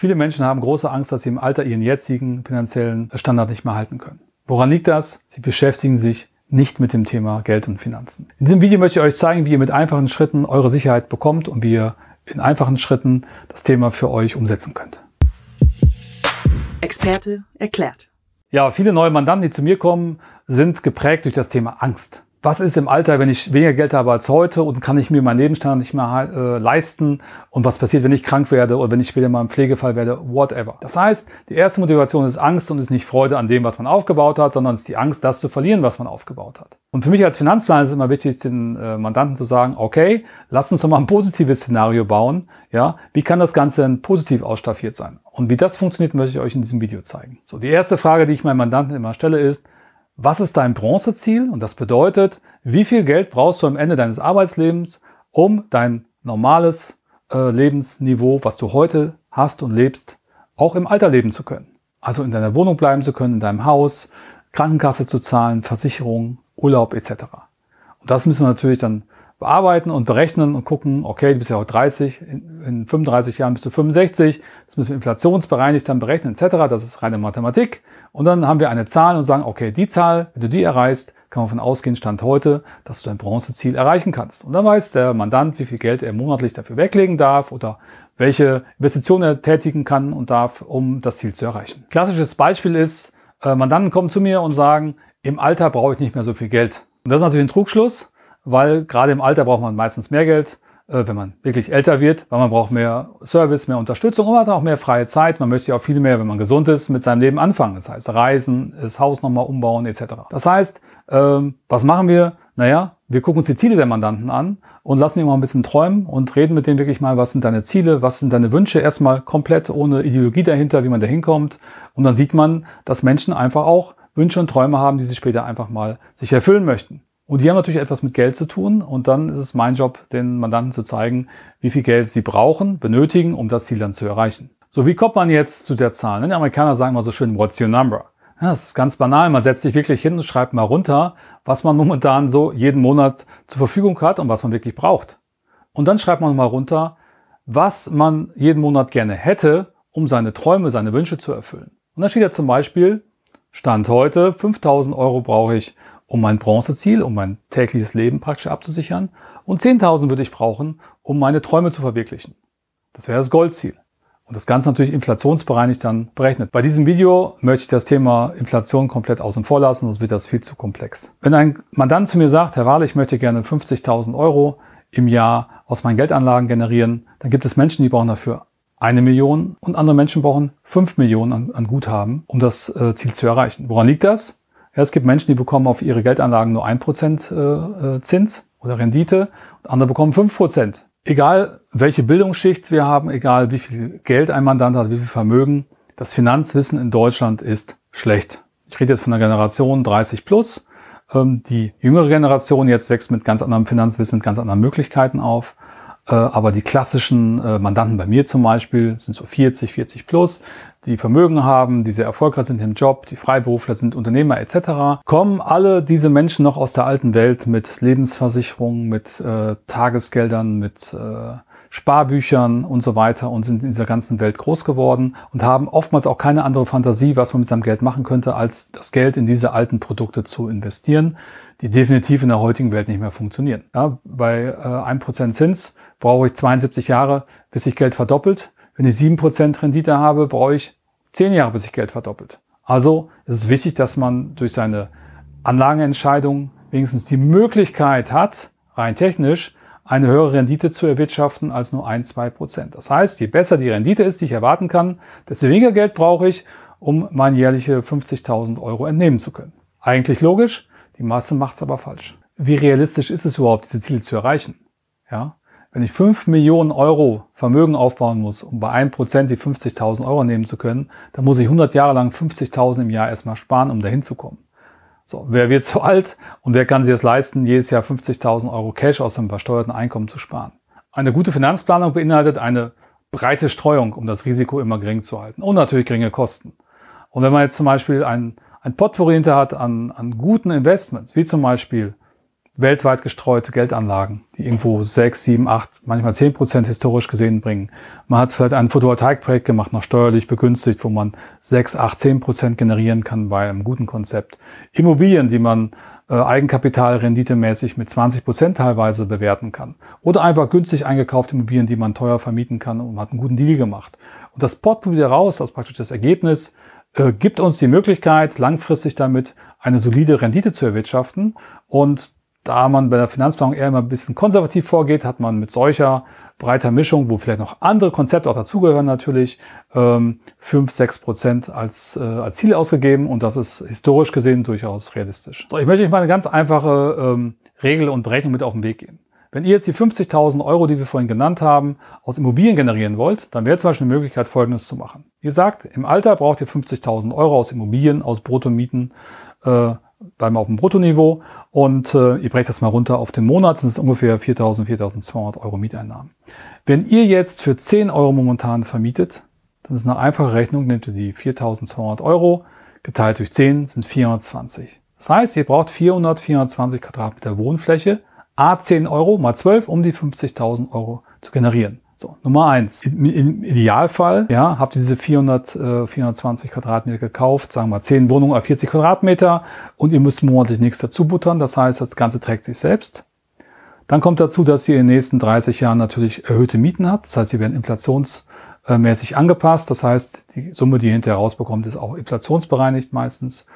Viele Menschen haben große Angst, dass sie im Alter ihren jetzigen finanziellen Standard nicht mehr halten können. Woran liegt das? Sie beschäftigen sich nicht mit dem Thema Geld und Finanzen. In diesem Video möchte ich euch zeigen, wie ihr mit einfachen Schritten eure Sicherheit bekommt und wie ihr in einfachen Schritten das Thema für euch umsetzen könnt. Experte erklärt. Ja, viele neue Mandanten, die zu mir kommen, sind geprägt durch das Thema Angst was ist im Alter, wenn ich weniger Geld habe als heute und kann ich mir meinen Lebensstandard nicht mehr äh, leisten und was passiert, wenn ich krank werde oder wenn ich später mal im Pflegefall werde, whatever. Das heißt, die erste Motivation ist Angst und ist nicht Freude an dem, was man aufgebaut hat, sondern es ist die Angst, das zu verlieren, was man aufgebaut hat. Und für mich als Finanzplaner ist es immer wichtig, den äh, Mandanten zu sagen, okay, lass uns doch mal ein positives Szenario bauen. Ja, wie kann das Ganze denn positiv ausstaffiert sein? Und wie das funktioniert, möchte ich euch in diesem Video zeigen. So, die erste Frage, die ich meinen Mandanten immer stelle, ist, was ist dein Bronzeziel? Und das bedeutet, wie viel Geld brauchst du am Ende deines Arbeitslebens, um dein normales äh, Lebensniveau, was du heute hast und lebst, auch im Alter leben zu können. Also in deiner Wohnung bleiben zu können, in deinem Haus, Krankenkasse zu zahlen, Versicherung, Urlaub etc. Und das müssen wir natürlich dann bearbeiten und berechnen und gucken, okay, du bist ja auch 30, in, in 35 Jahren bist du 65, das müssen wir inflationsbereinigt dann berechnen etc. Das ist reine Mathematik. Und dann haben wir eine Zahl und sagen, okay, die Zahl, wenn du die erreichst, kann man von ausgehen, Stand heute, dass du dein Bronzeziel erreichen kannst. Und dann weiß der Mandant, wie viel Geld er monatlich dafür weglegen darf oder welche Investitionen er tätigen kann und darf, um das Ziel zu erreichen. Klassisches Beispiel ist, äh, Mandanten kommen zu mir und sagen, im Alter brauche ich nicht mehr so viel Geld. Und das ist natürlich ein Trugschluss, weil gerade im Alter braucht man meistens mehr Geld wenn man wirklich älter wird, weil man braucht mehr Service, mehr Unterstützung und man hat auch mehr freie Zeit. Man möchte ja auch viel mehr, wenn man gesund ist, mit seinem Leben anfangen. Das heißt, reisen, das Haus nochmal umbauen etc. Das heißt, ähm, was machen wir? Naja, wir gucken uns die Ziele der Mandanten an und lassen ihn mal ein bisschen träumen und reden mit denen wirklich mal, was sind deine Ziele, was sind deine Wünsche, erstmal komplett ohne Ideologie dahinter, wie man da hinkommt. Und dann sieht man, dass Menschen einfach auch Wünsche und Träume haben, die sie später einfach mal sich erfüllen möchten. Und die haben natürlich etwas mit Geld zu tun. Und dann ist es mein Job, den Mandanten zu zeigen, wie viel Geld sie brauchen, benötigen, um das Ziel dann zu erreichen. So, wie kommt man jetzt zu der Zahl? Die Amerikaner sagen mal so schön, what's your number? Das ist ganz banal. Man setzt sich wirklich hin und schreibt mal runter, was man momentan so jeden Monat zur Verfügung hat und was man wirklich braucht. Und dann schreibt man mal runter, was man jeden Monat gerne hätte, um seine Träume, seine Wünsche zu erfüllen. Und dann steht ja zum Beispiel, Stand heute, 5000 Euro brauche ich, um mein Bronzeziel, um mein tägliches Leben praktisch abzusichern. Und 10.000 würde ich brauchen, um meine Träume zu verwirklichen. Das wäre das Goldziel. Und das Ganze natürlich inflationsbereinigt dann berechnet. Bei diesem Video möchte ich das Thema Inflation komplett außen vor lassen, sonst wird das viel zu komplex. Wenn ein Mandant zu mir sagt, Herr Wahle, ich möchte gerne 50.000 Euro im Jahr aus meinen Geldanlagen generieren, dann gibt es Menschen, die brauchen dafür eine Million und andere Menschen brauchen fünf Millionen an, an Guthaben, um das äh, Ziel zu erreichen. Woran liegt das? Ja, es gibt Menschen, die bekommen auf ihre Geldanlagen nur ein Prozent äh, äh, Zins oder Rendite und andere bekommen fünf Prozent. Egal welche Bildungsschicht wir haben, egal wie viel Geld ein Mandant hat, wie viel Vermögen, das Finanzwissen in Deutschland ist schlecht. Ich rede jetzt von der Generation 30 plus. Ähm, die jüngere Generation jetzt wächst mit ganz anderem Finanzwissen, mit ganz anderen Möglichkeiten auf. Äh, aber die klassischen äh, Mandanten bei mir zum Beispiel sind so 40, 40 plus die Vermögen haben, die sehr erfolgreich sind im Job, die Freiberufler sind, Unternehmer etc., kommen alle diese Menschen noch aus der alten Welt mit Lebensversicherungen, mit äh, Tagesgeldern, mit äh, Sparbüchern und so weiter und sind in dieser ganzen Welt groß geworden und haben oftmals auch keine andere Fantasie, was man mit seinem Geld machen könnte, als das Geld in diese alten Produkte zu investieren, die definitiv in der heutigen Welt nicht mehr funktionieren. Ja, bei äh, 1% Zins brauche ich 72 Jahre, bis sich Geld verdoppelt. Wenn ich 7% Rendite habe, brauche ich 10 Jahre, bis sich Geld verdoppelt. Also ist es wichtig, dass man durch seine Anlagenentscheidung wenigstens die Möglichkeit hat, rein technisch, eine höhere Rendite zu erwirtschaften als nur 1, 2 Prozent. Das heißt, je besser die Rendite ist, die ich erwarten kann, desto weniger Geld brauche ich, um meine jährliche 50.000 Euro entnehmen zu können. Eigentlich logisch, die Masse macht es aber falsch. Wie realistisch ist es überhaupt, diese Ziele zu erreichen? Ja? Wenn ich 5 Millionen Euro Vermögen aufbauen muss, um bei 1% die 50.000 Euro nehmen zu können, dann muss ich 100 Jahre lang 50.000 im Jahr erstmal sparen, um dahin zu kommen. So, wer wird so alt und wer kann sich es leisten, jedes Jahr 50.000 Euro Cash aus seinem versteuerten Einkommen zu sparen? Eine gute Finanzplanung beinhaltet eine breite Streuung, um das Risiko immer gering zu halten und natürlich geringe Kosten. Und wenn man jetzt zum Beispiel ein, ein Potpourri hinter hat an, an guten Investments, wie zum Beispiel weltweit gestreute Geldanlagen, die irgendwo sechs, sieben, acht, manchmal zehn Prozent historisch gesehen bringen. Man hat vielleicht ein Photovoltaikprojekt gemacht, noch steuerlich begünstigt, wo man sechs, acht, zehn Prozent generieren kann bei einem guten Konzept. Immobilien, die man äh, Eigenkapitalrenditemäßig mit 20 Prozent teilweise bewerten kann. Oder einfach günstig eingekaufte Immobilien, die man teuer vermieten kann und man hat einen guten Deal gemacht. Und das Portfolio daraus, das praktisch das Ergebnis, äh, gibt uns die Möglichkeit, langfristig damit eine solide Rendite zu erwirtschaften. Und da man bei der Finanzplanung eher immer ein bisschen konservativ vorgeht, hat man mit solcher breiter Mischung, wo vielleicht noch andere Konzepte auch dazugehören natürlich, ähm, 5, 6 Prozent als, äh, als Ziel ausgegeben und das ist historisch gesehen durchaus realistisch. So, ich möchte euch mal eine ganz einfache ähm, Regel und Berechnung mit auf den Weg geben. Wenn ihr jetzt die 50.000 Euro, die wir vorhin genannt haben, aus Immobilien generieren wollt, dann wäre zum Beispiel eine Möglichkeit, Folgendes zu machen. Ihr sagt, im Alter braucht ihr 50.000 Euro aus Immobilien, aus Bruttomieten, äh, bleiben auf dem Bruttoniveau und äh, ihr brecht das mal runter auf den Monat, sind es ungefähr 4.000, 4.200 Euro Mieteinnahmen. Wenn ihr jetzt für 10 Euro momentan vermietet, dann ist eine einfache Rechnung, nehmt ihr die 4.200 Euro, geteilt durch 10 sind 420. Das heißt, ihr braucht 400, 420 Quadratmeter Wohnfläche, a 10 Euro mal 12, um die 50.000 Euro zu generieren. So, Nummer eins. Im Idealfall, ja, habt ihr diese 400, äh, 420 Quadratmeter gekauft, sagen wir 10 Wohnungen auf 40 Quadratmeter und ihr müsst monatlich nichts dazu buttern. Das heißt, das Ganze trägt sich selbst. Dann kommt dazu, dass ihr in den nächsten 30 Jahren natürlich erhöhte Mieten habt. Das heißt, sie werden inflationsmäßig angepasst. Das heißt, die Summe, die ihr hinterher rausbekommt, ist auch inflationsbereinigt meistens.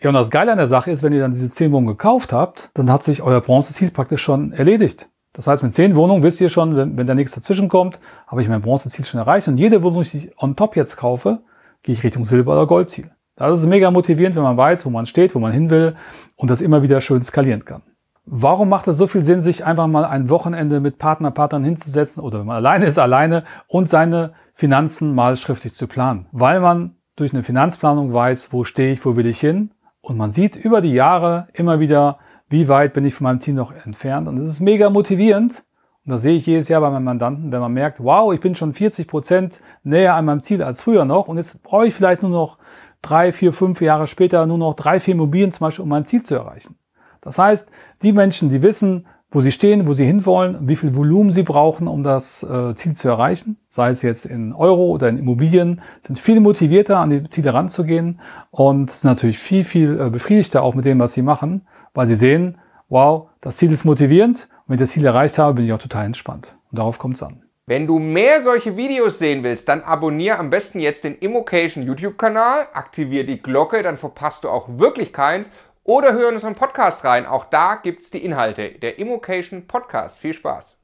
Ja, und das Geile an der Sache ist, wenn ihr dann diese 10 Wohnungen gekauft habt, dann hat sich euer Bronzeziel praktisch schon erledigt. Das heißt, mit zehn Wohnungen wisst ihr schon, wenn, wenn da nichts dazwischen kommt, habe ich mein Bronzeziel schon erreicht. Und jede Wohnung, die ich on top jetzt kaufe, gehe ich Richtung Silber- oder Goldziel. Das ist mega motivierend, wenn man weiß, wo man steht, wo man hin will und das immer wieder schön skalieren kann. Warum macht es so viel Sinn, sich einfach mal ein Wochenende mit Partner, Partnern hinzusetzen oder wenn man alleine ist, alleine und seine Finanzen mal schriftlich zu planen? Weil man durch eine Finanzplanung weiß, wo stehe ich, wo will ich hin und man sieht über die Jahre immer wieder, wie weit bin ich von meinem Ziel noch entfernt. Und das ist mega motivierend. Und das sehe ich jedes Jahr bei meinen Mandanten, wenn man merkt, wow, ich bin schon 40 Prozent näher an meinem Ziel als früher noch. Und jetzt brauche ich vielleicht nur noch drei, vier, fünf Jahre später nur noch drei, vier Immobilien zum Beispiel, um mein Ziel zu erreichen. Das heißt, die Menschen, die wissen, wo sie stehen, wo sie hinwollen, wie viel Volumen sie brauchen, um das äh, Ziel zu erreichen, sei es jetzt in Euro oder in Immobilien, sind viel motivierter, an die Ziele ranzugehen und sind natürlich viel, viel äh, befriedigter auch mit dem, was sie machen, weil sie sehen, wow, das Ziel ist motivierend und wenn ich das Ziel erreicht habe, bin ich auch total entspannt. Und darauf kommt es an. Wenn du mehr solche Videos sehen willst, dann abonniere am besten jetzt den Immocation YouTube-Kanal, aktiviere die Glocke, dann verpasst du auch wirklich keins oder hör in unseren Podcast rein. Auch da gibt es die Inhalte. Der Immocation Podcast. Viel Spaß.